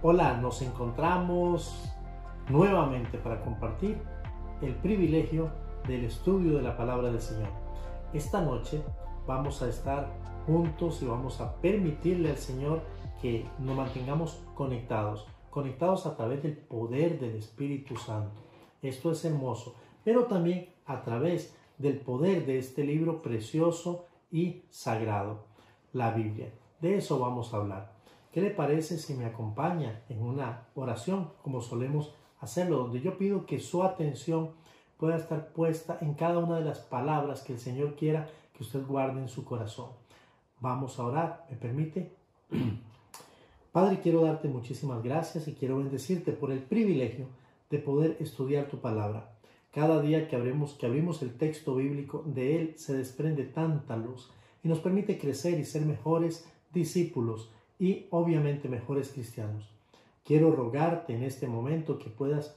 Hola, nos encontramos nuevamente para compartir el privilegio del estudio de la palabra del Señor. Esta noche vamos a estar juntos y vamos a permitirle al Señor que nos mantengamos conectados, conectados a través del poder del Espíritu Santo. Esto es hermoso, pero también a través del poder de este libro precioso y sagrado, la Biblia. De eso vamos a hablar. ¿Qué le parece si me acompaña en una oración como solemos hacerlo, donde yo pido que su atención pueda estar puesta en cada una de las palabras que el Señor quiera que usted guarde en su corazón? Vamos a orar, ¿me permite? Padre, quiero darte muchísimas gracias y quiero bendecirte por el privilegio de poder estudiar tu palabra. Cada día que abrimos, que abrimos el texto bíblico, de él se desprende tanta luz y nos permite crecer y ser mejores discípulos y obviamente mejores cristianos. Quiero rogarte en este momento que puedas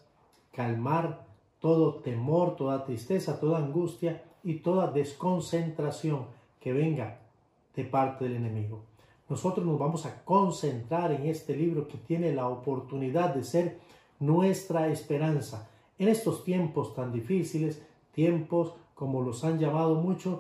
calmar todo temor, toda tristeza, toda angustia y toda desconcentración que venga de parte del enemigo. Nosotros nos vamos a concentrar en este libro que tiene la oportunidad de ser nuestra esperanza en estos tiempos tan difíciles, tiempos como los han llamado muchos,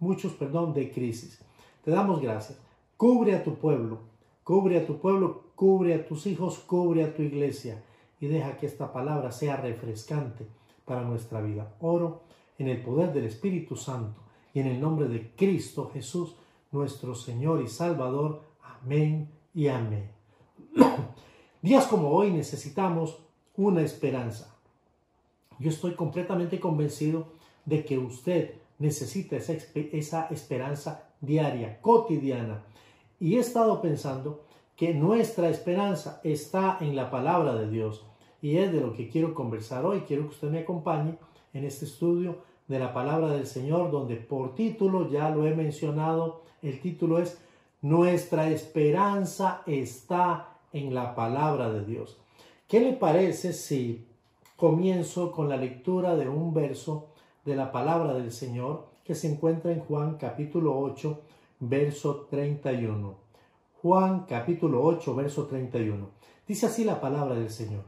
muchos, perdón, de crisis. Te damos gracias. Cubre a tu pueblo, cubre a tu pueblo, cubre a tus hijos, cubre a tu iglesia y deja que esta palabra sea refrescante para nuestra vida. Oro en el poder del Espíritu Santo y en el nombre de Cristo Jesús, nuestro Señor y Salvador. Amén y amén. Días como hoy necesitamos una esperanza. Yo estoy completamente convencido de que usted necesita esa, esa esperanza diaria, cotidiana. Y he estado pensando que nuestra esperanza está en la palabra de Dios. Y es de lo que quiero conversar hoy. Quiero que usted me acompañe en este estudio de la palabra del Señor, donde por título, ya lo he mencionado, el título es Nuestra esperanza está en la palabra de Dios. ¿Qué le parece si comienzo con la lectura de un verso de la palabra del Señor que se encuentra en Juan capítulo 8, verso 31? Juan capítulo 8, verso 31. Dice así la palabra del Señor.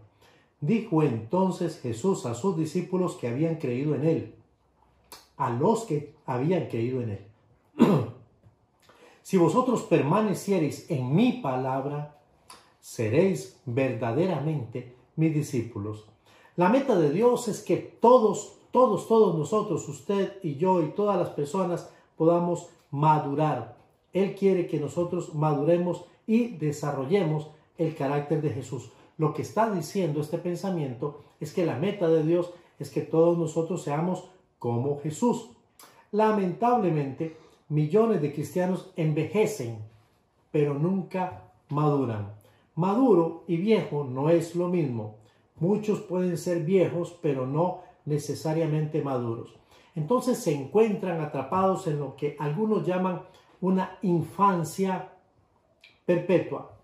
Dijo entonces Jesús a sus discípulos que habían creído en él a los que habían creído en él. si vosotros permaneciereis en mi palabra, seréis verdaderamente mis discípulos. La meta de Dios es que todos, todos, todos nosotros, usted y yo y todas las personas podamos madurar. Él quiere que nosotros maduremos y desarrollemos el carácter de Jesús. Lo que está diciendo este pensamiento es que la meta de Dios es que todos nosotros seamos como Jesús. Lamentablemente, millones de cristianos envejecen, pero nunca maduran. Maduro y viejo no es lo mismo. Muchos pueden ser viejos, pero no necesariamente maduros. Entonces se encuentran atrapados en lo que algunos llaman una infancia perpetua,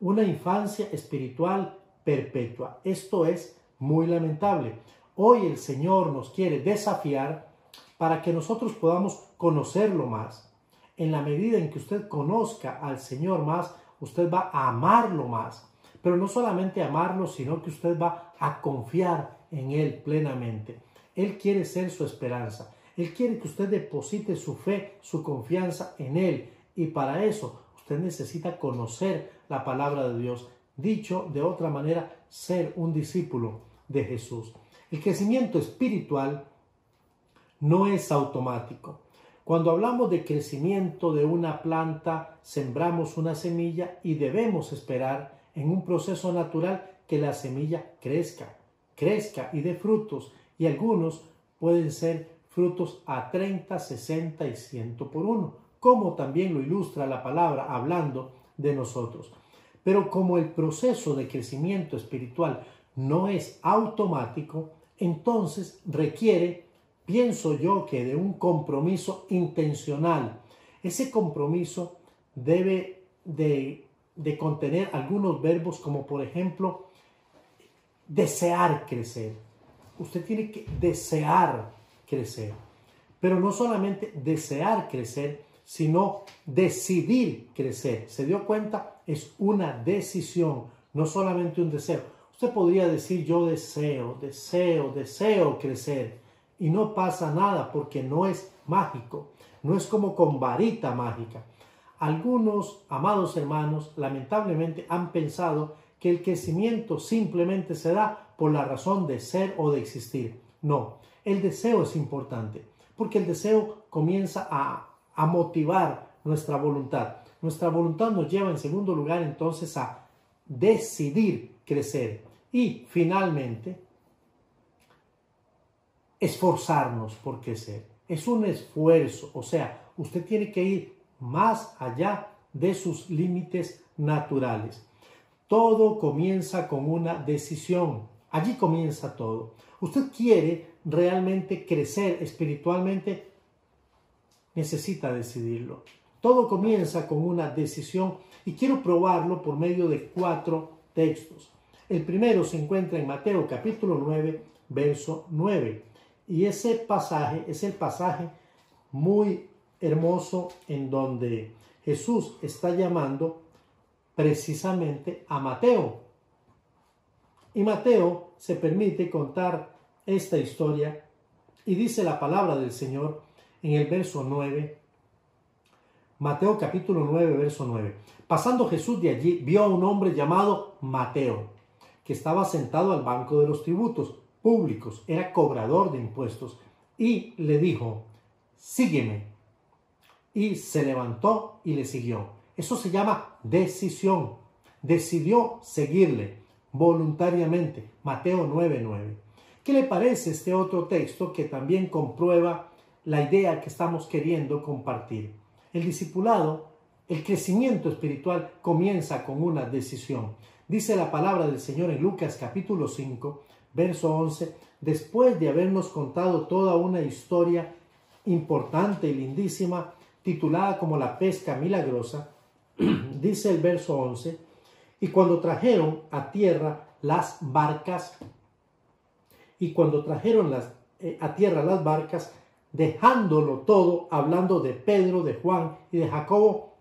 una infancia espiritual perpetua. Esto es muy lamentable. Hoy el Señor nos quiere desafiar para que nosotros podamos conocerlo más. En la medida en que usted conozca al Señor más, usted va a amarlo más. Pero no solamente amarlo, sino que usted va a confiar en Él plenamente. Él quiere ser su esperanza. Él quiere que usted deposite su fe, su confianza en Él. Y para eso usted necesita conocer la palabra de Dios. Dicho de otra manera, ser un discípulo de Jesús. El crecimiento espiritual no es automático. Cuando hablamos de crecimiento de una planta, sembramos una semilla y debemos esperar en un proceso natural que la semilla crezca, crezca y dé frutos. Y algunos pueden ser frutos a 30, 60 y 100 por uno, como también lo ilustra la palabra hablando de nosotros. Pero como el proceso de crecimiento espiritual no es automático, entonces requiere, pienso yo, que de un compromiso intencional. Ese compromiso debe de, contener algunos verbos como por ejemplo desear crecer. Usted tiene que desear crecer. Pero no solamente desear crecer, sino decidir crecer. ¿Se dio cuenta? Es una decisión, no solamente un deseo. Usted podría decir yo deseo, deseo, deseo crecer y no pasa nada porque no es mágico, no es como con varita mágica. Algunos, amados hermanos, lamentablemente han pensado que el crecimiento simplemente se da por la razón de ser o de existir. No, el deseo es importante, porque el deseo comienza a, a motivar nuestra voluntad. Nuestra voluntad nos lleva en segundo lugar entonces a decidir crecer y finalmente esforzarnos por crecer. Es un esfuerzo, o sea, usted tiene que ir más allá de sus límites naturales. Todo comienza con una decisión. Allí comienza todo. Usted quiere realmente crecer espiritualmente, necesita decidirlo. Todo comienza con una decisión y quiero probarlo por medio de cuatro textos. El primero se encuentra en Mateo capítulo 9, verso 9. Y ese pasaje es el pasaje muy hermoso en donde Jesús está llamando precisamente a Mateo. Y Mateo se permite contar esta historia y dice la palabra del Señor en el verso 9. Mateo capítulo 9, verso 9. Pasando Jesús de allí, vio a un hombre llamado Mateo, que estaba sentado al banco de los tributos públicos, era cobrador de impuestos, y le dijo, sígueme. Y se levantó y le siguió. Eso se llama decisión. Decidió seguirle voluntariamente. Mateo 9:9. ¿Qué le parece este otro texto que también comprueba la idea que estamos queriendo compartir? El discipulado, el crecimiento espiritual comienza con una decisión. Dice la palabra del Señor en Lucas capítulo 5, verso 11, después de habernos contado toda una historia importante y lindísima, titulada como la pesca milagrosa, dice el verso 11, y cuando trajeron a tierra las barcas, y cuando trajeron las, eh, a tierra las barcas, dejándolo todo, hablando de Pedro, de Juan y de Jacobo,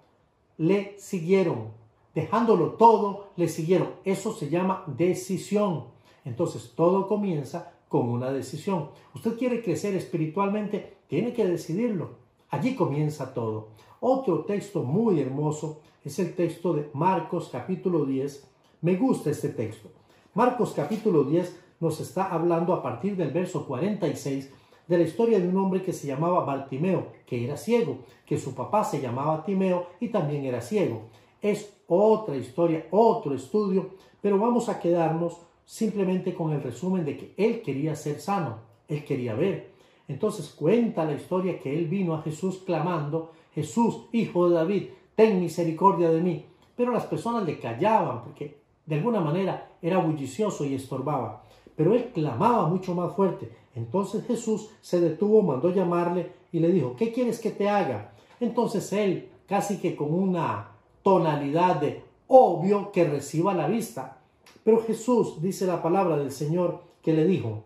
le siguieron. Dejándolo todo, le siguieron. Eso se llama decisión. Entonces todo comienza con una decisión. Usted quiere crecer espiritualmente, tiene que decidirlo. Allí comienza todo. Otro texto muy hermoso es el texto de Marcos capítulo 10. Me gusta este texto. Marcos capítulo 10 nos está hablando a partir del verso 46 de la historia de un hombre que se llamaba Bartimeo, que era ciego, que su papá se llamaba Timeo y también era ciego. Es otra historia, otro estudio, pero vamos a quedarnos simplemente con el resumen de que él quería ser sano, él quería ver. Entonces cuenta la historia que él vino a Jesús clamando, Jesús, hijo de David, ten misericordia de mí. Pero las personas le callaban porque de alguna manera era bullicioso y estorbaba. Pero él clamaba mucho más fuerte. Entonces Jesús se detuvo, mandó llamarle y le dijo, ¿qué quieres que te haga? Entonces él, casi que con una tonalidad de obvio que reciba la vista, pero Jesús, dice la palabra del Señor, que le dijo,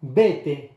vete,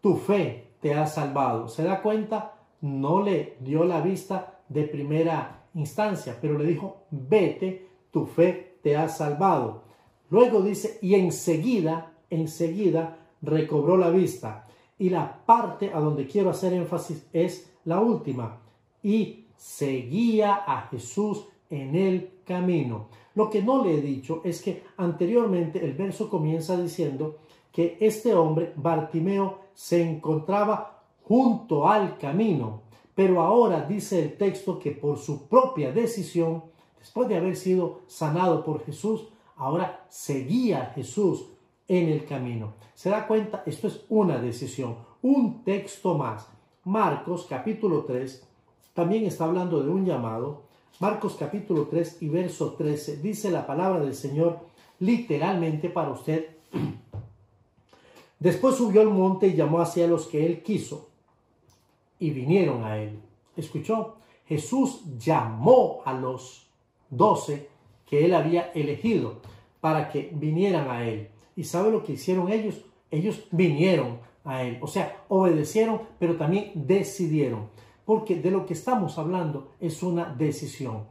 tu fe te ha salvado. ¿Se da cuenta? No le dio la vista de primera instancia, pero le dijo, vete, tu fe te ha salvado. Luego dice, y enseguida, enseguida recobró la vista. Y la parte a donde quiero hacer énfasis es la última. Y seguía a Jesús en el camino. Lo que no le he dicho es que anteriormente el verso comienza diciendo que este hombre, Bartimeo, se encontraba junto al camino, pero ahora dice el texto que por su propia decisión, después de haber sido sanado por Jesús, ahora seguía a Jesús en el camino. ¿Se da cuenta? Esto es una decisión, un texto más. Marcos capítulo 3 también está hablando de un llamado Marcos capítulo 3 y verso 13 dice la palabra del Señor literalmente para usted. Después subió al monte y llamó hacia los que él quiso y vinieron a él. ¿Escuchó? Jesús llamó a los doce que él había elegido para que vinieran a él. ¿Y sabe lo que hicieron ellos? Ellos vinieron a él. O sea, obedecieron, pero también decidieron porque de lo que estamos hablando es una decisión.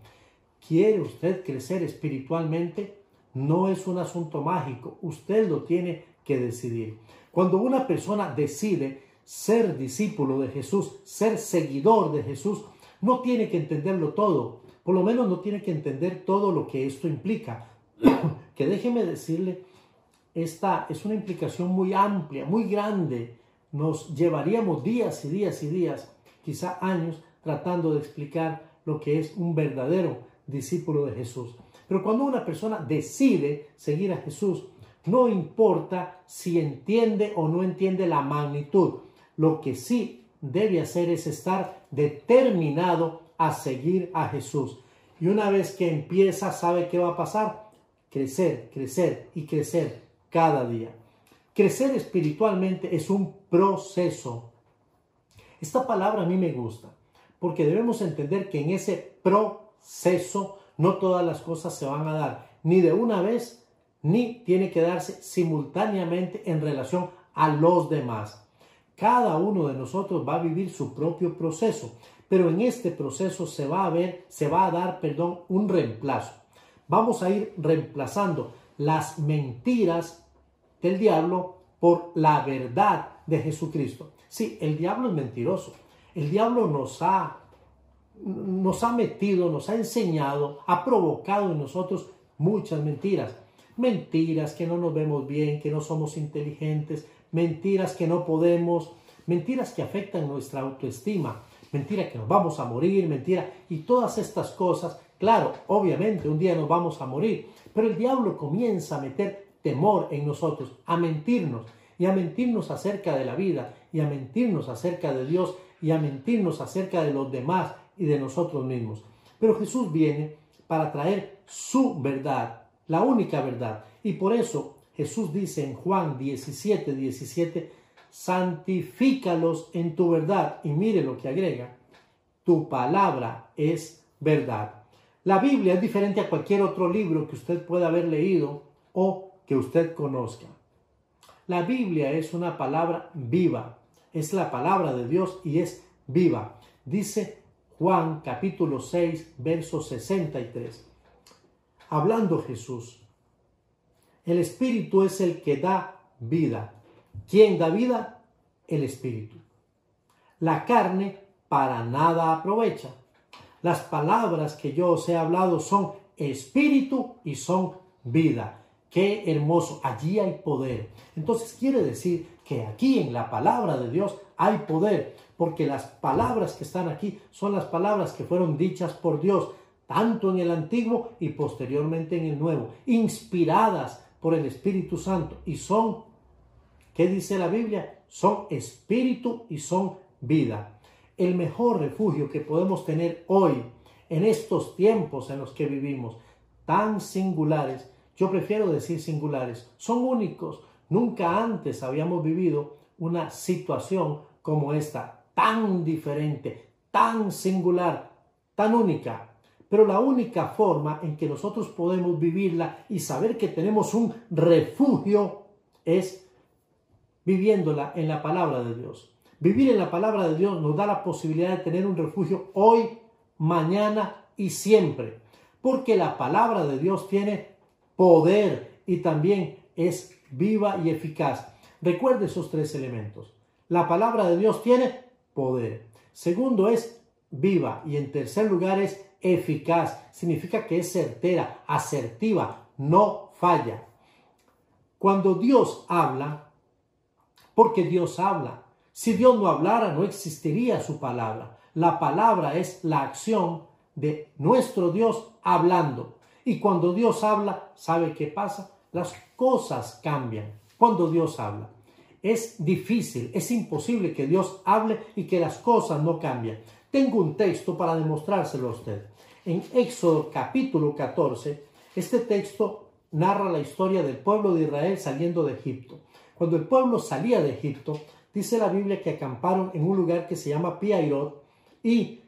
¿Quiere usted crecer espiritualmente? no es un asunto mágico, usted lo tiene que decidir. Cuando una persona decide ser discípulo de Jesús, ser seguidor de Jesús, no tiene que entenderlo todo, por lo menos no tiene que entender todo lo que esto implica. que déjeme decirle, esta es una implicación muy amplia, muy grande. Nos llevaríamos días y días y días, quizá años, tratando de explicar lo que es un verdadero discípulo de Jesús. Pero cuando una persona decide seguir a Jesús, no importa si entiende o no entiende la magnitud. Lo que sí debe hacer es estar determinado a seguir a Jesús. Y una vez que empieza, ¿sabe qué va a pasar? Crecer, crecer y crecer cada día. Crecer espiritualmente es un proceso. Esta palabra a mí me gusta porque debemos entender que en ese proceso no todas las cosas se van a dar ni de una vez ni tiene que darse simultáneamente en relación a los demás. Cada uno de nosotros va a vivir su propio proceso, pero en este proceso se va a ver, se va a dar, perdón, un reemplazo. Vamos a ir reemplazando las mentiras del diablo por la verdad de Jesucristo. Sí, el diablo es mentiroso. El diablo nos ha nos ha metido, nos ha enseñado, ha provocado en nosotros muchas mentiras. Mentiras que no nos vemos bien, que no somos inteligentes, mentiras que no podemos, mentiras que afectan nuestra autoestima, mentira que nos vamos a morir, mentira, y todas estas cosas, claro, obviamente un día nos vamos a morir, pero el diablo comienza a meter temor en nosotros, a mentirnos, y a mentirnos acerca de la vida, y a mentirnos acerca de Dios, y a mentirnos acerca de los demás y de nosotros mismos. Pero Jesús viene para traer su verdad, la única verdad, y por eso Jesús dice en Juan 17, 17, santifícalos en tu verdad. Y mire lo que agrega, tu palabra es verdad. La Biblia es diferente a cualquier otro libro que usted pueda haber leído o que usted conozca. La Biblia es una palabra viva, es la palabra de Dios y es viva. Dice Juan capítulo 6, verso 63. Hablando Jesús, el Espíritu es el que da vida. ¿Quién da vida? El Espíritu. La carne para nada aprovecha. Las palabras que yo os he hablado son espíritu y son vida. Qué hermoso, allí hay poder. Entonces quiere decir que aquí en la palabra de Dios hay poder, porque las palabras que están aquí son las palabras que fueron dichas por Dios, tanto en el Antiguo y posteriormente en el Nuevo, inspiradas por el Espíritu Santo y son, ¿qué dice la Biblia? Son espíritu y son vida. El mejor refugio que podemos tener hoy, en estos tiempos en los que vivimos, tan singulares, yo prefiero decir singulares, son únicos. Nunca antes habíamos vivido una situación como esta, tan diferente, tan singular, tan única. Pero la única forma en que nosotros podemos vivirla y saber que tenemos un refugio es viviéndola en la palabra de Dios. Vivir en la palabra de Dios nos da la posibilidad de tener un refugio hoy, mañana y siempre. Porque la palabra de Dios tiene poder y también es viva y eficaz. Recuerde esos tres elementos. La palabra de Dios tiene poder. Segundo es viva y en tercer lugar es eficaz, significa que es certera, asertiva, no falla. Cuando Dios habla, porque Dios habla, si Dios no hablara no existiría su palabra. La palabra es la acción de nuestro Dios hablando. Y cuando Dios habla, ¿sabe qué pasa? Las cosas cambian cuando Dios habla. Es difícil, es imposible que Dios hable y que las cosas no cambien. Tengo un texto para demostrárselo a usted. En Éxodo capítulo 14, este texto narra la historia del pueblo de Israel saliendo de Egipto. Cuando el pueblo salía de Egipto, dice la Biblia que acamparon en un lugar que se llama Piairot y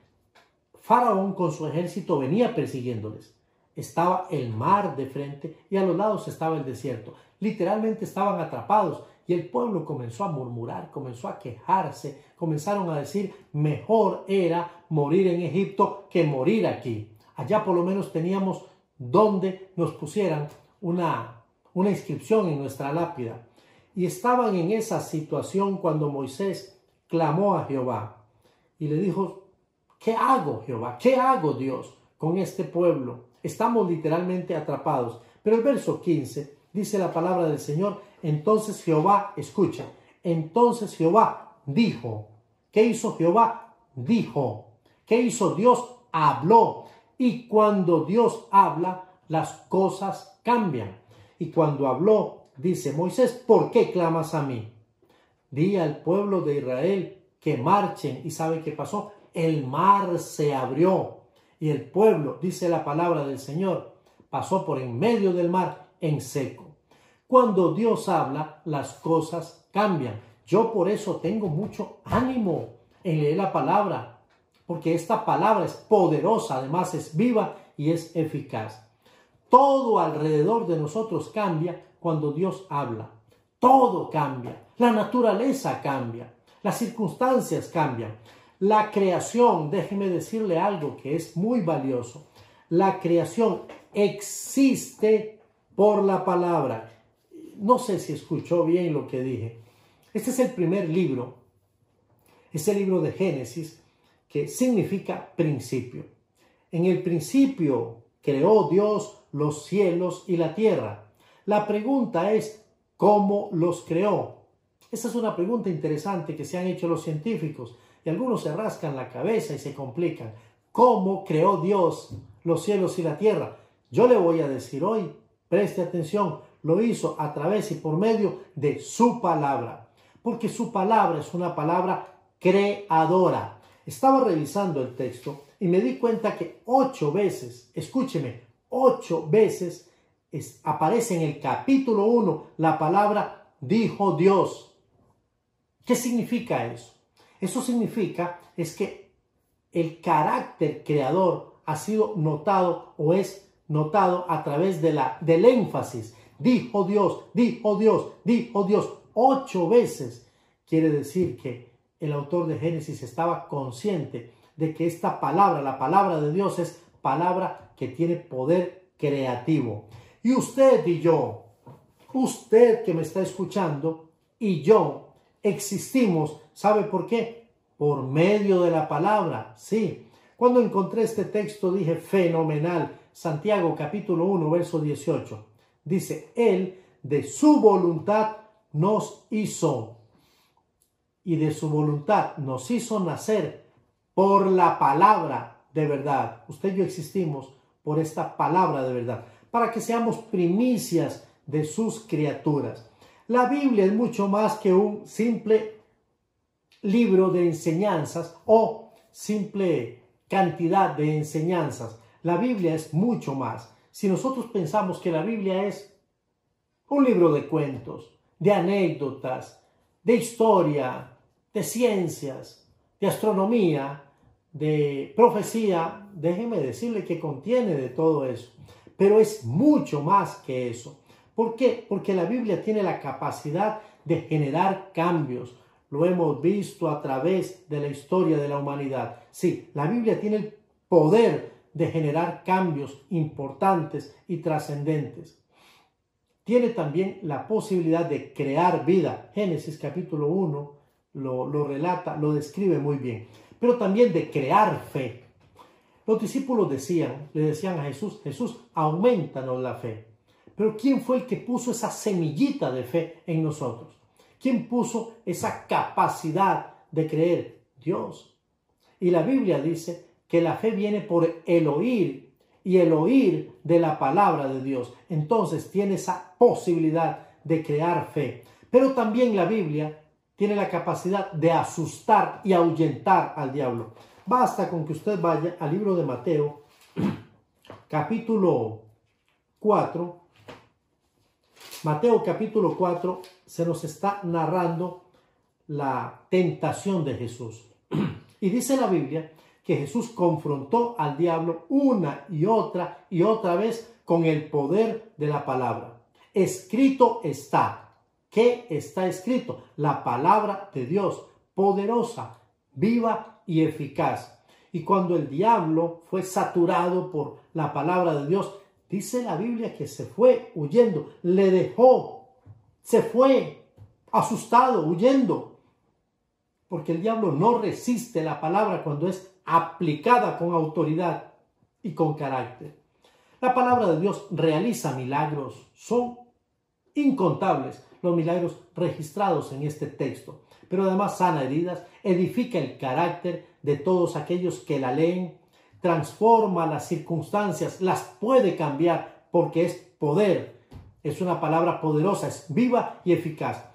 Faraón con su ejército venía persiguiéndoles. Estaba el mar de frente y a los lados estaba el desierto. Literalmente estaban atrapados y el pueblo comenzó a murmurar, comenzó a quejarse, comenzaron a decir, mejor era morir en Egipto que morir aquí. Allá por lo menos teníamos donde nos pusieran una, inscripción en nuestra lápida. Y estaban en esa situación cuando Moisés clamó a Jehová y le dijo, ¿qué hago Jehová? ¿Qué hago Dios con este pueblo? Estamos literalmente atrapados. Pero el verso 15 dice la palabra del Señor, entonces Jehová, escucha, entonces Jehová dijo, ¿qué hizo Jehová? Dijo, ¿qué hizo Dios? Habló. Y cuando Dios habla, las cosas cambian. Y cuando habló, dice Moisés, ¿por qué clamas a mí? Di al pueblo de Israel que marchen. ¿Y sabe qué pasó? El mar se abrió. Y el pueblo, dice la palabra del Señor, pasó por en medio del mar en seco. Cuando Dios habla, las cosas cambian. Yo por eso tengo mucho ánimo en leer la palabra, porque esta palabra es poderosa, además es viva y es eficaz. Todo alrededor de nosotros cambia cuando Dios habla. Todo cambia. La naturaleza cambia. Las circunstancias cambian. La creación, déjeme decirle algo que es muy valioso. La creación existe por la palabra no sé si escuchó bien lo que dije. Este es el primer libro, es el libro de Génesis, que significa principio. En el principio creó Dios los cielos y la tierra. La pregunta es, ¿cómo los creó? Esa es una pregunta interesante que se han hecho los científicos y algunos se rascan la cabeza y se complican. ¿Cómo creó Dios los cielos y la tierra? Yo le voy a decir hoy, preste atención, lo hizo a través y por medio de su palabra, porque su palabra es una palabra creadora. Estaba revisando el texto y me di cuenta que ocho veces, escúcheme, ocho veces aparece en el capítulo 1 la palabra dijo Dios. ¿Qué significa eso? Eso significa es que el carácter creador ha sido notado o es notado a través de la, del énfasis dijo Dios, dijo Dios, dijo Dios, ocho veces. Quiere decir que el autor de Génesis estaba consciente de que esta palabra, la palabra de Dios, es palabra que tiene poder creativo. Y usted y yo, usted que me está escuchando y yo existimos, ¿sabe por qué? Por medio de la palabra, sí. Cuando encontré este texto dije, fenomenal, Santiago capítulo 1, verso 18. Dice, Él de su voluntad nos hizo. Y de su voluntad nos hizo nacer por la palabra de verdad. Usted y yo existimos por esta palabra de verdad, para que seamos primicias de sus criaturas. La Biblia es mucho más que un simple libro de enseñanzas o simple cantidad de enseñanzas. La Biblia es mucho más si nosotros pensamos que la Biblia es un libro de cuentos, de anécdotas, de historia, de ciencias, de astronomía, de profecía, déjeme decirle que contiene de todo eso. Pero es mucho más que eso. ¿Por qué? Porque la Biblia tiene la capacidad de generar cambios. Lo hemos visto a través de la historia de la humanidad. Sí, la Biblia tiene el poder de generar cambios importantes y trascendentes. Tiene también la posibilidad de crear vida. Génesis capítulo 1 lo, lo relata, lo describe muy bien. Pero también de crear fe. Los discípulos decían, le decían a Jesús, Jesús, aumentanos la fe. Pero ¿quién fue el que puso esa semillita de fe en nosotros? ¿Quién puso esa capacidad de creer? Dios. Y la Biblia dice que la fe viene por el oír y el oír de la palabra de Dios. Entonces tiene esa posibilidad de crear fe. Pero también la Biblia tiene la capacidad de asustar y ahuyentar al diablo. Basta con que usted vaya al libro de Mateo, capítulo 4. Mateo capítulo 4 se nos está narrando la tentación de Jesús. Y dice la Biblia que Jesús confrontó al diablo una y otra y otra vez con el poder de la palabra. Escrito está. ¿Qué está escrito? La palabra de Dios, poderosa, viva y eficaz. Y cuando el diablo fue saturado por la palabra de Dios, dice la Biblia que se fue huyendo, le dejó, se fue asustado, huyendo, porque el diablo no resiste la palabra cuando es aplicada con autoridad y con carácter. La palabra de Dios realiza milagros, son incontables los milagros registrados en este texto, pero además sana heridas, edifica el carácter de todos aquellos que la leen, transforma las circunstancias, las puede cambiar porque es poder, es una palabra poderosa, es viva y eficaz,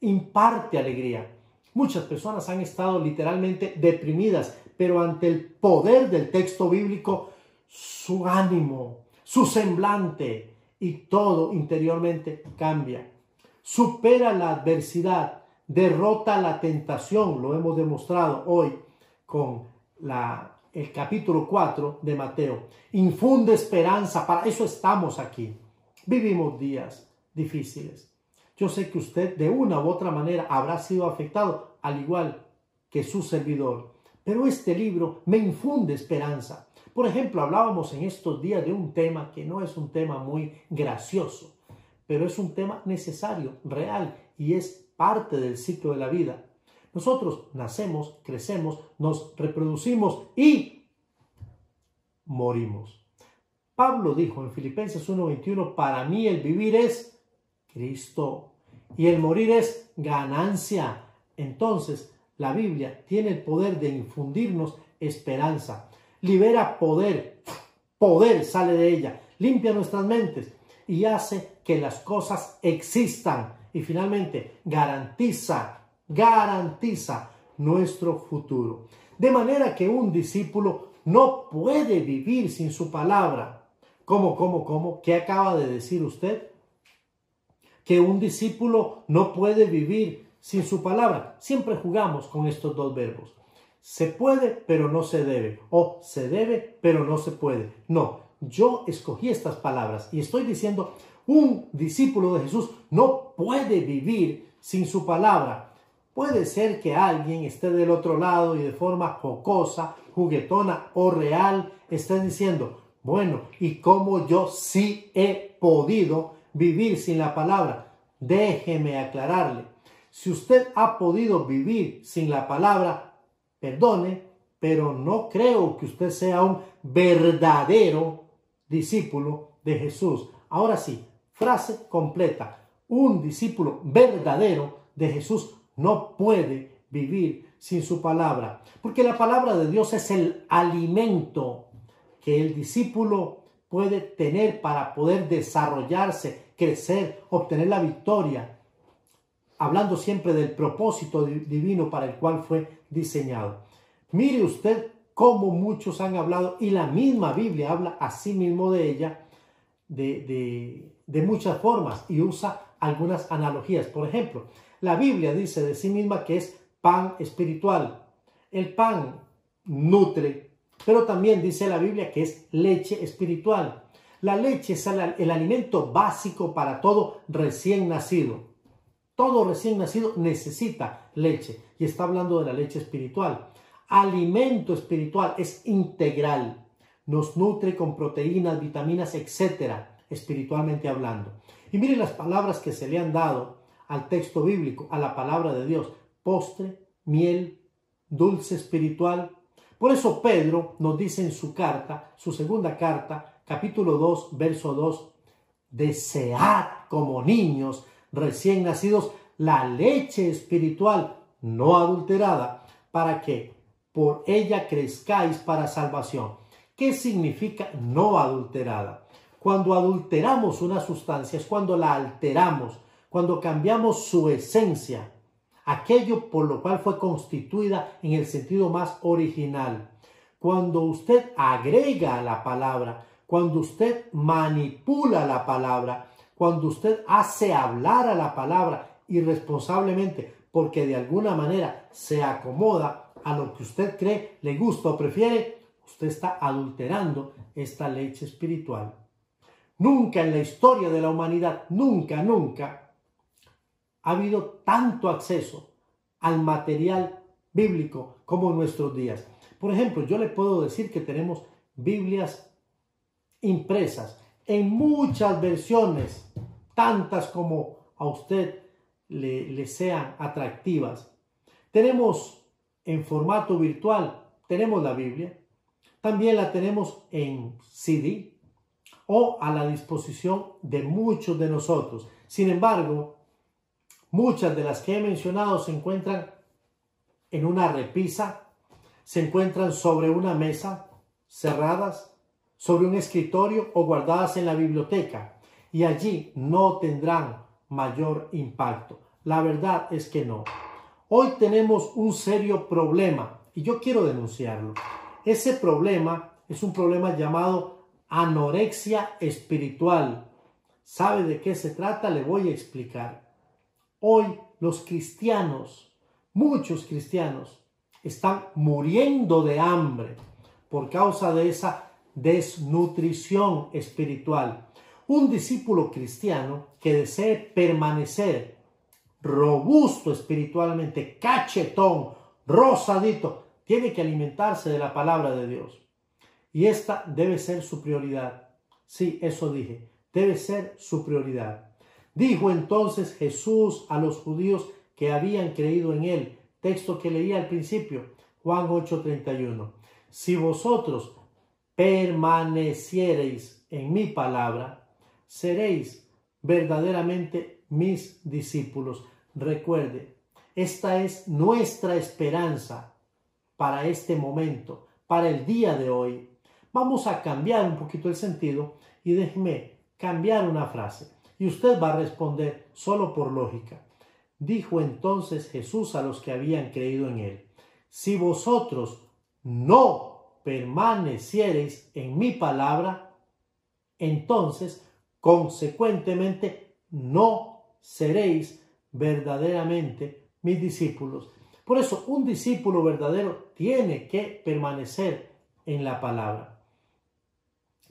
imparte alegría. Muchas personas han estado literalmente deprimidas, pero ante el poder del texto bíblico, su ánimo, su semblante y todo interiormente cambia. Supera la adversidad, derrota la tentación, lo hemos demostrado hoy con la el capítulo 4 de Mateo. Infunde esperanza, para eso estamos aquí. Vivimos días difíciles. Yo sé que usted de una u otra manera habrá sido afectado, al igual que su servidor. Pero este libro me infunde esperanza. Por ejemplo, hablábamos en estos días de un tema que no es un tema muy gracioso, pero es un tema necesario, real, y es parte del ciclo de la vida. Nosotros nacemos, crecemos, nos reproducimos y morimos. Pablo dijo en Filipenses 1:21, para mí el vivir es Cristo y el morir es ganancia. Entonces, la Biblia tiene el poder de infundirnos esperanza, libera poder, poder sale de ella, limpia nuestras mentes y hace que las cosas existan y finalmente garantiza garantiza nuestro futuro. De manera que un discípulo no puede vivir sin su palabra. ¿Cómo, cómo, cómo? ¿Qué acaba de decir usted? Que un discípulo no puede vivir sin su palabra. Siempre jugamos con estos dos verbos. Se puede, pero no se debe. O se debe, pero no se puede. No, yo escogí estas palabras y estoy diciendo, un discípulo de Jesús no puede vivir sin su palabra. Puede ser que alguien esté del otro lado y de forma jocosa, juguetona o real esté diciendo, bueno, ¿y cómo yo sí he podido vivir sin la palabra? Déjeme aclararle. Si usted ha podido vivir sin la palabra, perdone, pero no creo que usted sea un verdadero discípulo de Jesús. Ahora sí, frase completa. Un discípulo verdadero de Jesús no puede vivir sin su palabra, porque la palabra de Dios es el alimento que el discípulo puede tener para poder desarrollarse, crecer, obtener la victoria, hablando siempre del propósito divino para el cual fue diseñado. Mire usted cómo muchos han hablado y la misma Biblia habla a sí mismo de ella de, de muchas formas y usa algunas analogías. Por ejemplo, la Biblia dice de sí misma que es pan espiritual. El pan nutre, pero también dice la Biblia que es leche espiritual. La leche es el, alimento básico para todo recién nacido. Todo recién nacido necesita leche y está hablando de la leche espiritual. Alimento espiritual es integral. Nos nutre con proteínas, vitaminas, etcétera, espiritualmente hablando. Y miren las palabras que se le han dado al texto bíblico, a la palabra de Dios. Postre, miel, dulce espiritual. Por eso Pedro nos dice en su carta, su segunda carta, capítulo 2, verso 2, desead como niños recién nacidos la leche espiritual no adulterada, para que por ella crezcáis para salvación. ¿Qué significa no adulterada? Cuando adulteramos una sustancia es cuando la alteramos, cuando cambiamos su esencia, aquello por lo cual fue constituida en el sentido más original. Cuando usted agrega la palabra, cuando usted manipula la palabra, cuando usted hace hablar a la palabra irresponsablemente, porque de alguna manera se acomoda a lo que usted cree, le gusta o prefiere, usted está adulterando esta leche espiritual. Nunca en la historia de la humanidad, nunca, nunca, ha habido tanto acceso al material bíblico como en nuestros días. Por ejemplo, yo le puedo decir que tenemos Biblias impresas en muchas versiones, tantas como a usted le, sean atractivas. Tenemos en formato virtual, tenemos la Biblia, también la tenemos en CD o a la disposición de muchos de nosotros. Sin embargo, muchas de las que he mencionado se encuentran en una repisa, se encuentran sobre una mesa, cerradas, sobre un escritorio o guardadas en la biblioteca y allí no tendrán mayor impacto. La verdad es que no. Hoy tenemos un serio problema y yo quiero denunciarlo. Ese problema es un problema llamado anorexia espiritual. ¿Sabe de qué se trata? Le voy a explicar. Hoy los cristianos, muchos cristianos, están muriendo de hambre por causa de esa desnutrición espiritual. Un discípulo cristiano que desee permanecer robusto espiritualmente, cachetón, rosadito, tiene que alimentarse de la palabra de Dios. Y esta debe ser su prioridad. Sí, eso dije, debe ser su prioridad. Dijo entonces Jesús a los judíos que habían creído en él, texto que leía al principio, Juan 8:31, si vosotros permaneciereis en mi palabra, seréis verdaderamente mis discípulos. Recuerde, esta es nuestra esperanza para este momento, para el día de hoy. Vamos a cambiar un poquito el sentido y déjeme cambiar una frase. Y usted va a responder solo por lógica. Dijo entonces Jesús a los que habían creído en él, si vosotros no permaneciereis en mi palabra, entonces, consecuentemente, no seréis verdaderamente mis discípulos. Por eso, un discípulo verdadero tiene que permanecer en la palabra.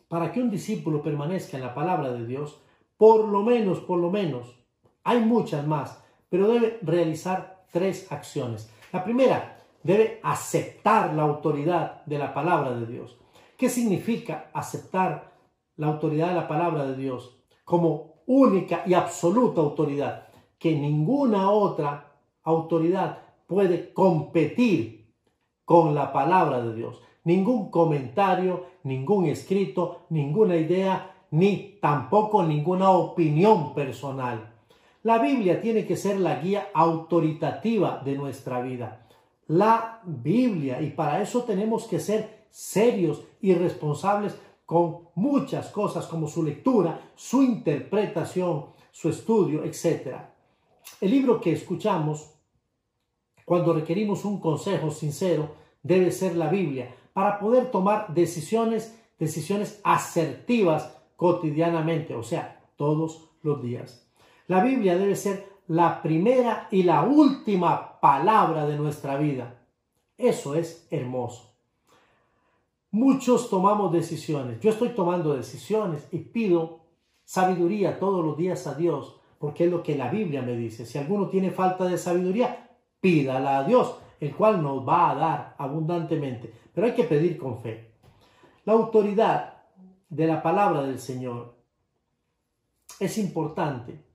Para que un discípulo permanezca en la palabra de Dios, por lo menos, por lo menos, hay muchas más, pero debe realizar tres acciones. La primera, debe aceptar la autoridad de la palabra de Dios. ¿Qué significa aceptar la autoridad de la palabra de Dios como única y absoluta autoridad? Que ninguna otra autoridad puede competir con la palabra de Dios. Ningún comentario, ningún escrito, ninguna idea, ni tampoco ninguna opinión personal. La Biblia tiene que ser la guía autoritativa de nuestra vida. La Biblia, y para eso tenemos que ser serios y responsables con muchas cosas como su lectura, su interpretación, su estudio, etc. El libro que escuchamos cuando requerimos un consejo sincero, debe ser la Biblia para poder tomar decisiones, decisiones asertivas cotidianamente, o sea, todos los días. La Biblia debe ser la primera y la última palabra de nuestra vida. Eso es hermoso. Muchos tomamos decisiones. Yo estoy tomando decisiones y pido sabiduría todos los días a Dios, porque es lo que la Biblia me dice. Si alguno tiene falta de sabiduría, pídala a Dios, el cual nos va a dar abundantemente, pero hay que pedir con fe. La autoridad de la palabra del Señor es importante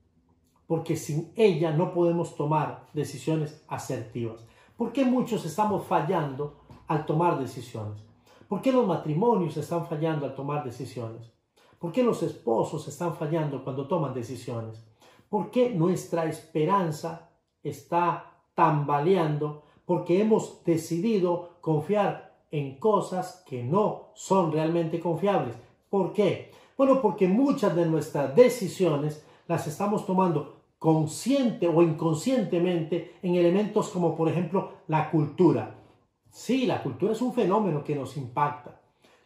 porque sin ella no podemos tomar decisiones asertivas. ¿Por qué muchos estamos fallando al tomar decisiones? ¿Por qué los matrimonios están fallando al tomar decisiones? ¿Por qué los esposos están fallando cuando toman decisiones? ¿Por qué nuestra esperanza está tambaleando porque hemos decidido confiar en cosas que no son realmente confiables. ¿Por qué? Bueno, porque muchas de nuestras decisiones las estamos tomando consciente o inconscientemente en elementos como por ejemplo la cultura. Sí, la cultura es un fenómeno que nos impacta.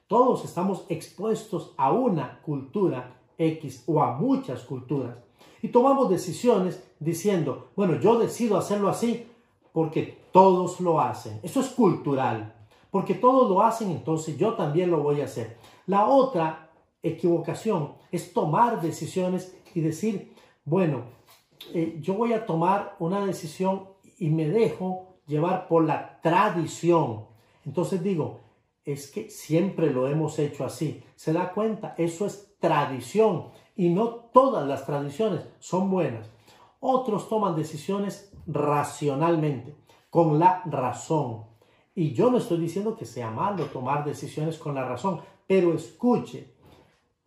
Todos estamos expuestos a una cultura X o a muchas culturas y tomamos decisiones diciendo, bueno, yo decido hacerlo así porque todos lo hacen. Eso es cultural. Porque todos lo hacen, entonces yo también lo voy a hacer. La otra equivocación es tomar decisiones y decir, bueno, eh, yo voy a tomar una decisión y me dejo llevar por la tradición. Entonces digo, es que siempre lo hemos hecho así. ¿Se da cuenta? Eso es tradición y no todas las tradiciones son buenas. Otros toman decisiones racionalmente, con la razón. Y yo no estoy diciendo que sea malo tomar decisiones con la razón, pero escuche,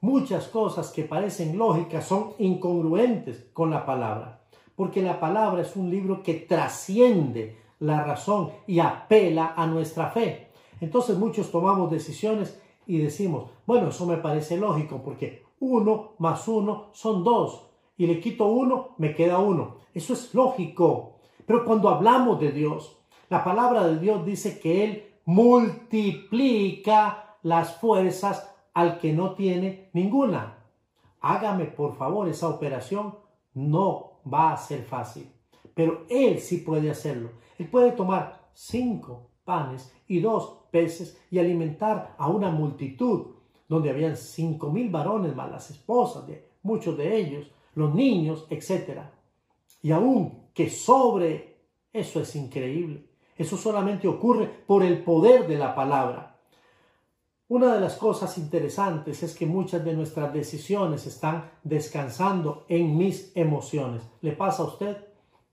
muchas cosas que parecen lógicas son incongruentes con la palabra, porque la palabra es un libro que trasciende la razón y apela a nuestra fe. Entonces muchos tomamos decisiones y decimos, bueno, eso me parece lógico porque uno más uno son dos y le quito uno, me queda uno. Eso es lógico. Pero cuando hablamos de Dios, la palabra de Dios dice que Él multiplica las fuerzas al que no tiene ninguna. Hágame por favor esa operación. No va a ser fácil. Pero Él sí puede hacerlo. Él puede tomar cinco panes y dos peces y alimentar a una multitud donde habían cinco mil varones más las esposas de muchos de ellos, los niños, etc. Y aún que sobre, eso es increíble. Eso solamente ocurre por el poder de la palabra. Una de las cosas interesantes es que muchas de nuestras decisiones están descansando en mis emociones. ¿Le pasa a usted?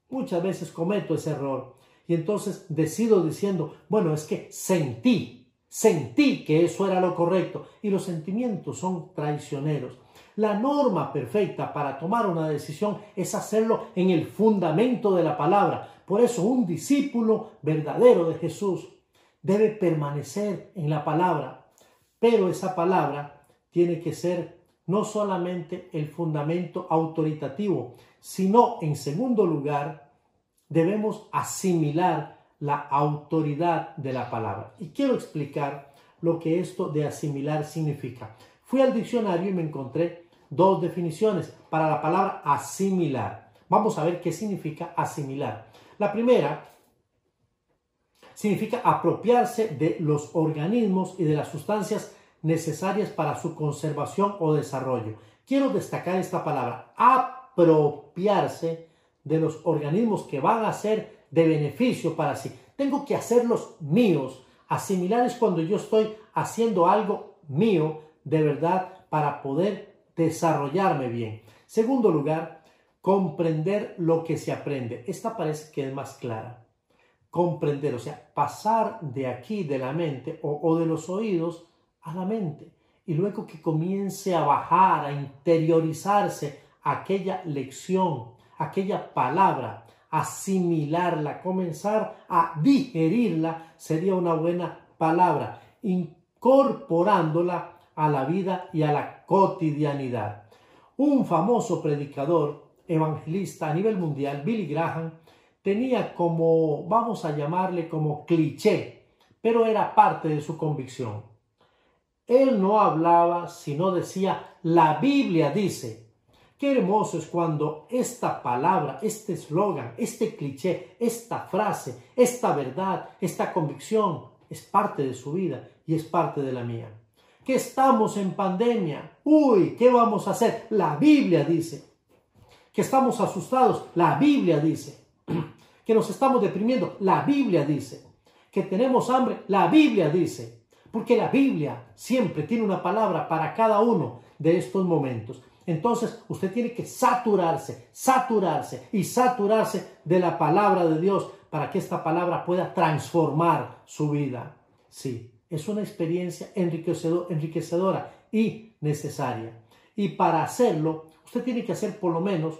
Muchas veces cometo ese error y entonces decido diciendo, bueno, es que sentí, Sentí que eso era lo correcto y los sentimientos son traicioneros. La norma perfecta para tomar una decisión es hacerlo en el fundamento de la palabra. Por eso un discípulo verdadero de Jesús debe permanecer en la palabra. Pero esa palabra tiene que ser no solamente el fundamento autoritativo, sino en segundo lugar debemos asimilar la autoridad de la palabra. Y quiero explicar lo que esto de asimilar significa. Fui al diccionario y me encontré dos definiciones para la palabra asimilar. Vamos a ver qué significa asimilar. La primera significa apropiarse de los organismos y de las sustancias necesarias para su conservación o desarrollo. Quiero destacar esta palabra, apropiarse de los organismos que van a ser de beneficio para sí. Tengo que hacerlos míos. Asimilar es cuando yo estoy haciendo algo mío de verdad para poder desarrollarme bien. Segundo lugar, comprender lo que se aprende. Esta parece que es más clara. Comprender, o sea, pasar de aquí, de la mente o, o de los oídos a la mente. Y luego que comience a bajar, a interiorizarse aquella lección, aquella palabra, asimilarla, comenzar a digerirla, sería una buena palabra, incorporándola a la vida y a la cotidianidad. Un famoso predicador evangelista a nivel mundial, Billy Graham, tenía como, vamos a llamarle como cliché, pero era parte de su convicción. Él no hablaba, sino decía, la Biblia dice, Qué hermoso es cuando esta palabra, este eslogan, este cliché, esta frase, esta verdad, esta convicción es parte de su vida y es parte de la mía. Que estamos en pandemia. Uy, ¿qué vamos a hacer? La Biblia dice. Que estamos asustados. La Biblia dice. Que nos estamos deprimiendo. La Biblia dice. Que tenemos hambre. La Biblia dice. Porque la Biblia siempre tiene una palabra para cada uno de estos momentos. Entonces usted tiene que saturarse, saturarse y saturarse de la palabra de Dios para que esta palabra pueda transformar su vida. Sí, es una experiencia enriquecedora y necesaria. Y para hacerlo, usted tiene que hacer por lo menos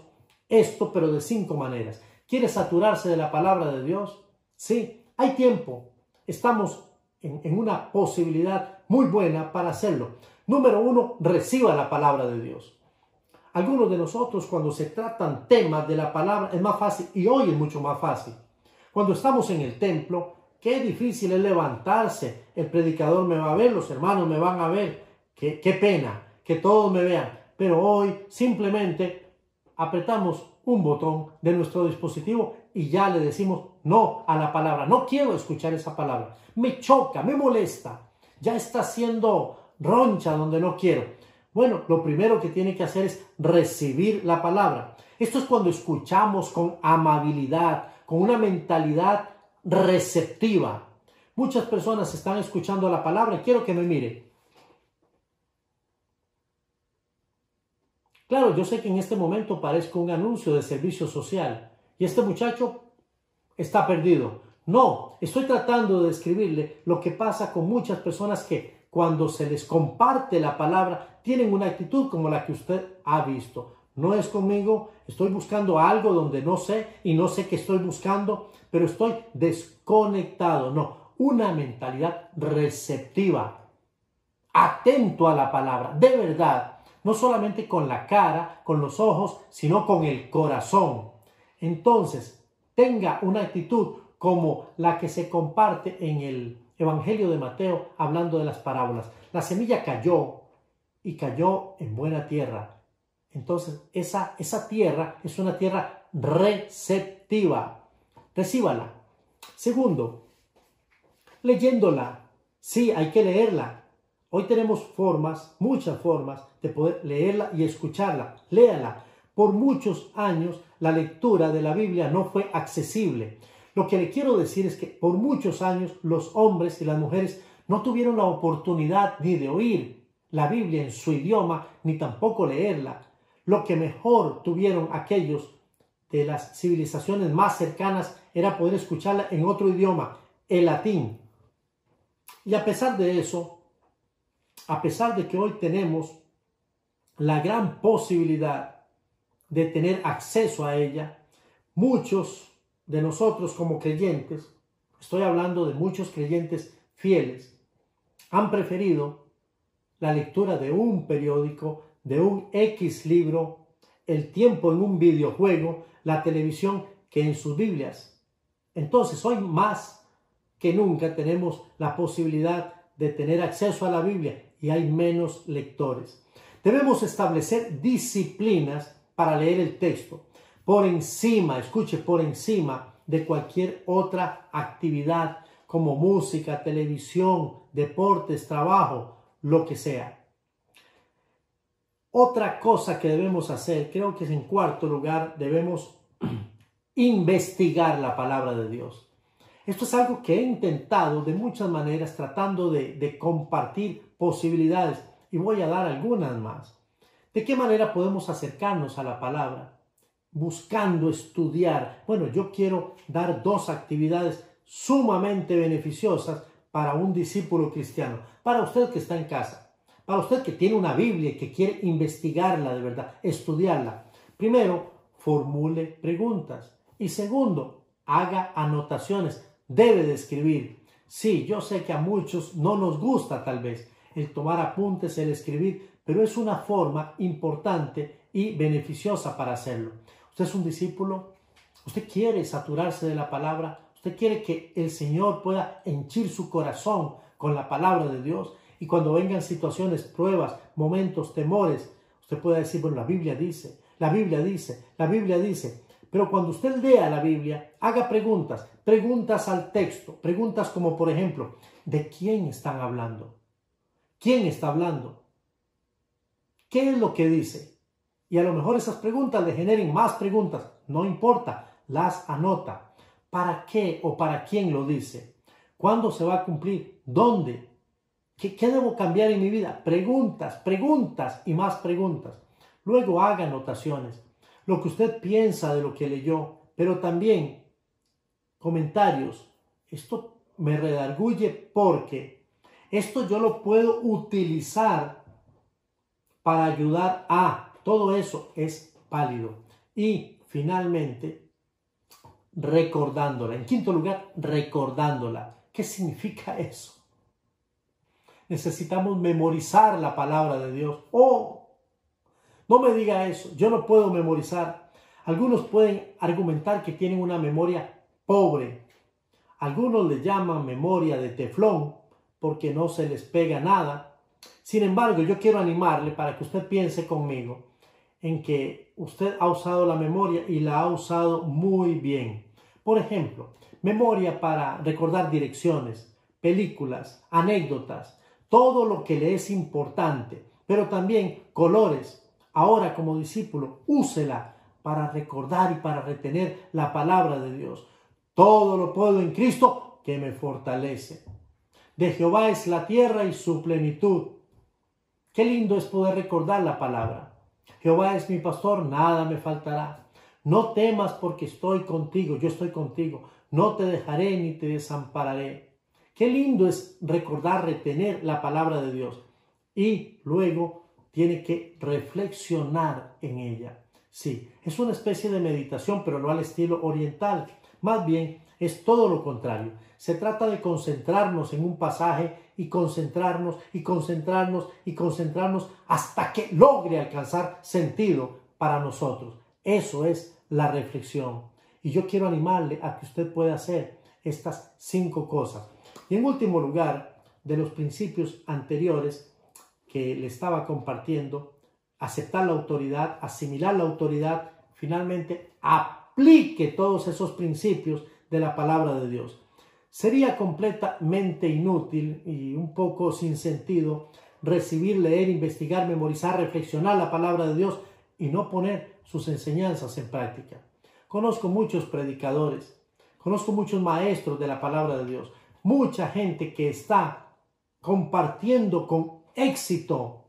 esto, pero de cinco maneras. ¿Quiere saturarse de la palabra de Dios? Sí, hay tiempo. Estamos en, una posibilidad muy buena para hacerlo. Número uno, reciba la palabra de Dios. Algunos de nosotros cuando se tratan temas de la palabra es más fácil y hoy es mucho más fácil. Cuando estamos en el templo, qué difícil es levantarse. El predicador me va a ver, los hermanos me van a ver. Qué, qué pena que todos me vean. Pero hoy simplemente apretamos un botón de nuestro dispositivo y ya le decimos no a la palabra. No quiero escuchar esa palabra. Me choca, me molesta. Ya está siendo roncha donde no quiero. Bueno, lo primero que tiene que hacer es recibir la palabra. Esto es cuando escuchamos con amabilidad, con una mentalidad receptiva. Muchas personas están escuchando la palabra quiero que me mire. Claro, yo sé que en este momento parezco un anuncio de servicio social y este muchacho está perdido. No, estoy tratando de describirle lo que pasa con muchas personas que cuando se les comparte la palabra tienen una actitud como la que usted ha visto. No es conmigo, estoy buscando algo donde no sé y no sé qué estoy buscando, pero estoy desconectado. No, una mentalidad receptiva, atento a la palabra, de verdad, no solamente con la cara, con los ojos, sino con el corazón. Entonces, tenga una actitud como la que se comparte en el Evangelio de Mateo hablando de las parábolas. La semilla cayó y cayó en buena tierra. Entonces, esa, esa tierra es una tierra receptiva. Recíbala. Segundo, leyéndola. Sí, hay que leerla. Hoy tenemos formas, muchas formas de poder leerla y escucharla. Léala. Por muchos años la lectura de la Biblia no fue accesible. Lo que le quiero decir es que por muchos años los hombres y las mujeres no tuvieron la oportunidad ni de oír la Biblia en su idioma, ni tampoco leerla. Lo que mejor tuvieron aquellos de las civilizaciones más cercanas era poder escucharla en otro idioma, el latín. Y a pesar de eso, a pesar de que hoy tenemos la gran posibilidad de tener acceso a ella, muchos de nosotros como creyentes, estoy hablando de muchos creyentes fieles, han preferido la lectura de un periódico, de un X libro, el tiempo en un videojuego, la televisión, que en sus Biblias. Entonces, hoy más que nunca tenemos la posibilidad de tener acceso a la Biblia y hay menos lectores. Debemos establecer disciplinas para leer el texto por encima, escuche, por encima de cualquier otra actividad como música, televisión, deportes, trabajo, lo que sea. Otra cosa que debemos hacer, creo que es en cuarto lugar, debemos investigar la palabra de Dios. Esto es algo que he intentado de muchas maneras tratando de, de compartir posibilidades y voy a dar algunas más. ¿De qué manera podemos acercarnos a la palabra? Buscando estudiar. Bueno, yo quiero dar dos actividades sumamente beneficiosas para un discípulo cristiano, para usted que está en casa, para usted que tiene una Biblia y que quiere investigarla de verdad, estudiarla. Primero, formule preguntas. Y segundo, haga anotaciones debe de escribir. Sí, yo sé que a muchos no nos gusta tal vez el tomar apuntes, el escribir, pero es una forma importante y beneficiosa para hacerlo. Usted es un discípulo, usted quiere saturarse de la palabra, usted quiere que el Señor pueda henchir su corazón con la palabra de Dios. Y cuando vengan situaciones, pruebas, momentos, temores, usted pueda decir, bueno, la Biblia dice, la Biblia dice, la Biblia dice, pero cuando usted lea la Biblia, haga preguntas, preguntas al texto, preguntas como por ejemplo, ¿de quién están hablando? ¿Quién está hablando? ¿Qué es lo que dice? Y a lo mejor esas preguntas le generen más preguntas, no importa, las anota. ¿Para qué o para quién lo dice? ¿Cuándo se va a cumplir? ¿Dónde? ¿Qué, debo cambiar en mi vida? Preguntas, preguntas y más preguntas. Luego haga anotaciones lo que usted piensa de lo que leyó, pero también comentarios. Esto me redarguye porque esto yo lo puedo utilizar para ayudar a. Todo eso es válido. Y finalmente, recordándola. En quinto lugar, recordándola. ¿Qué significa eso? Necesitamos memorizar la palabra de Dios. Oh, no me diga eso, yo no puedo memorizar. Algunos pueden argumentar que tienen una memoria pobre. Algunos le llaman memoria de teflón porque no se les pega nada. Sin embargo, yo quiero animarle para que usted piense conmigo en que usted ha usado la memoria y la ha usado muy bien. Por ejemplo, memoria para recordar direcciones, películas, anécdotas, todo lo que le es importante, pero también colores, Ahora como discípulo, úsela para recordar y para retener la palabra de Dios. Todo lo puedo en Cristo que me fortalece. De Jehová es la tierra y su plenitud. Qué lindo es poder recordar la palabra. Jehová es mi pastor, nada me faltará. No temas porque estoy contigo, yo estoy contigo. No te dejaré ni te desampararé. Qué lindo es recordar, retener la palabra de Dios. Y luego tiene que reflexionar en ella. Sí, es una especie de meditación, pero no al estilo oriental. Más bien es todo lo contrario. Se trata de concentrarnos en un pasaje y concentrarnos y concentrarnos y concentrarnos hasta que logre alcanzar sentido para nosotros. Eso es la reflexión. Y yo quiero animarle a que usted pueda hacer estas cinco cosas. Y en último lugar, de los principios anteriores que le estaba compartiendo, aceptar la autoridad, asimilar la autoridad, finalmente aplique todos esos principios de la palabra de Dios. Sería completamente inútil y un poco sin sentido recibir, leer, investigar, memorizar, reflexionar la palabra de Dios y no poner sus enseñanzas en práctica. Conozco muchos predicadores, conozco muchos maestros de la palabra de Dios, mucha gente que está compartiendo con éxito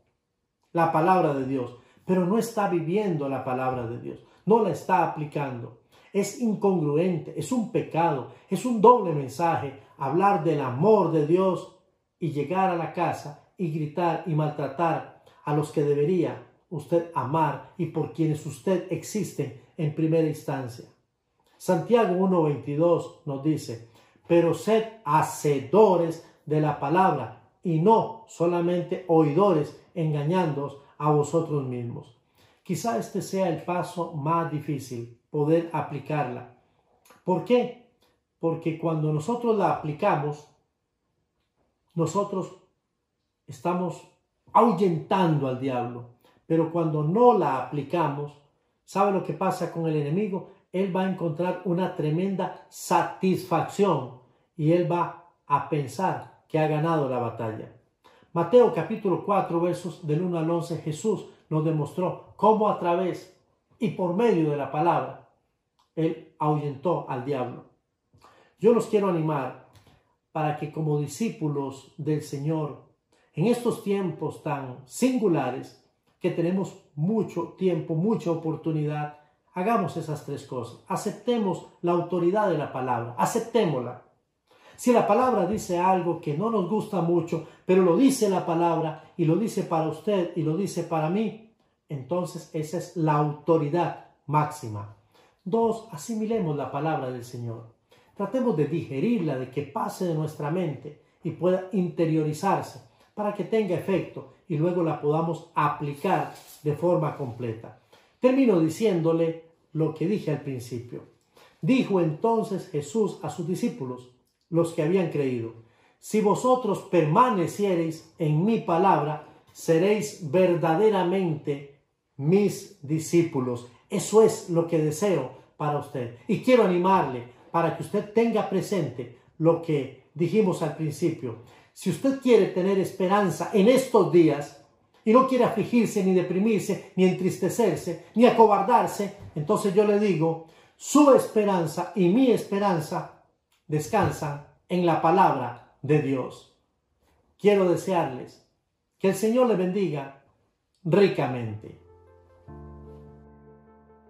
la palabra de Dios, pero no está viviendo la palabra de Dios, no la está aplicando es incongruente, es un pecado, es un doble mensaje hablar del amor de Dios y llegar a la casa y gritar y maltratar a los que debería usted amar y por quienes usted existe en primera instancia. Santiago 1.22 nos dice, pero sed hacedores de la palabra y no solamente oidores engañándoos a vosotros mismos. Quizá este sea el paso más difícil, poder aplicarla. ¿Por qué? Porque cuando nosotros la aplicamos, nosotros estamos ahuyentando al diablo. Pero cuando no la aplicamos, ¿sabe lo que pasa con el enemigo? Él va a encontrar una tremenda satisfacción y él va a pensar que ha ganado la batalla. Mateo capítulo 4 versos del 1 al 11 Jesús nos demostró cómo a través y por medio de la palabra, Él ahuyentó al diablo. Yo los quiero animar para que como discípulos del Señor, en estos tiempos tan singulares, que tenemos mucho tiempo, mucha oportunidad, hagamos esas tres cosas. Aceptemos la autoridad de la palabra, aceptémosla. Si la palabra dice algo que no nos gusta mucho, pero lo dice la palabra y lo dice para usted y lo dice para mí, entonces esa es la autoridad máxima. Dos, asimilemos la palabra del Señor. Tratemos de digerirla, de que pase de nuestra mente y pueda interiorizarse para que tenga efecto y luego la podamos aplicar de forma completa. Termino diciéndole lo que dije al principio. Dijo entonces Jesús a sus discípulos, los que habían creído, si vosotros permaneciereis en mi palabra, seréis verdaderamente mis discípulos. Eso es lo que deseo para usted. Y quiero animarle para que usted tenga presente lo que dijimos al principio. Si usted quiere tener esperanza en estos días y no quiere afligirse, ni deprimirse, ni entristecerse, ni acobardarse, entonces yo le digo, su esperanza y mi esperanza descansan en la palabra de Dios. Quiero desearles que el Señor le bendiga ricamente.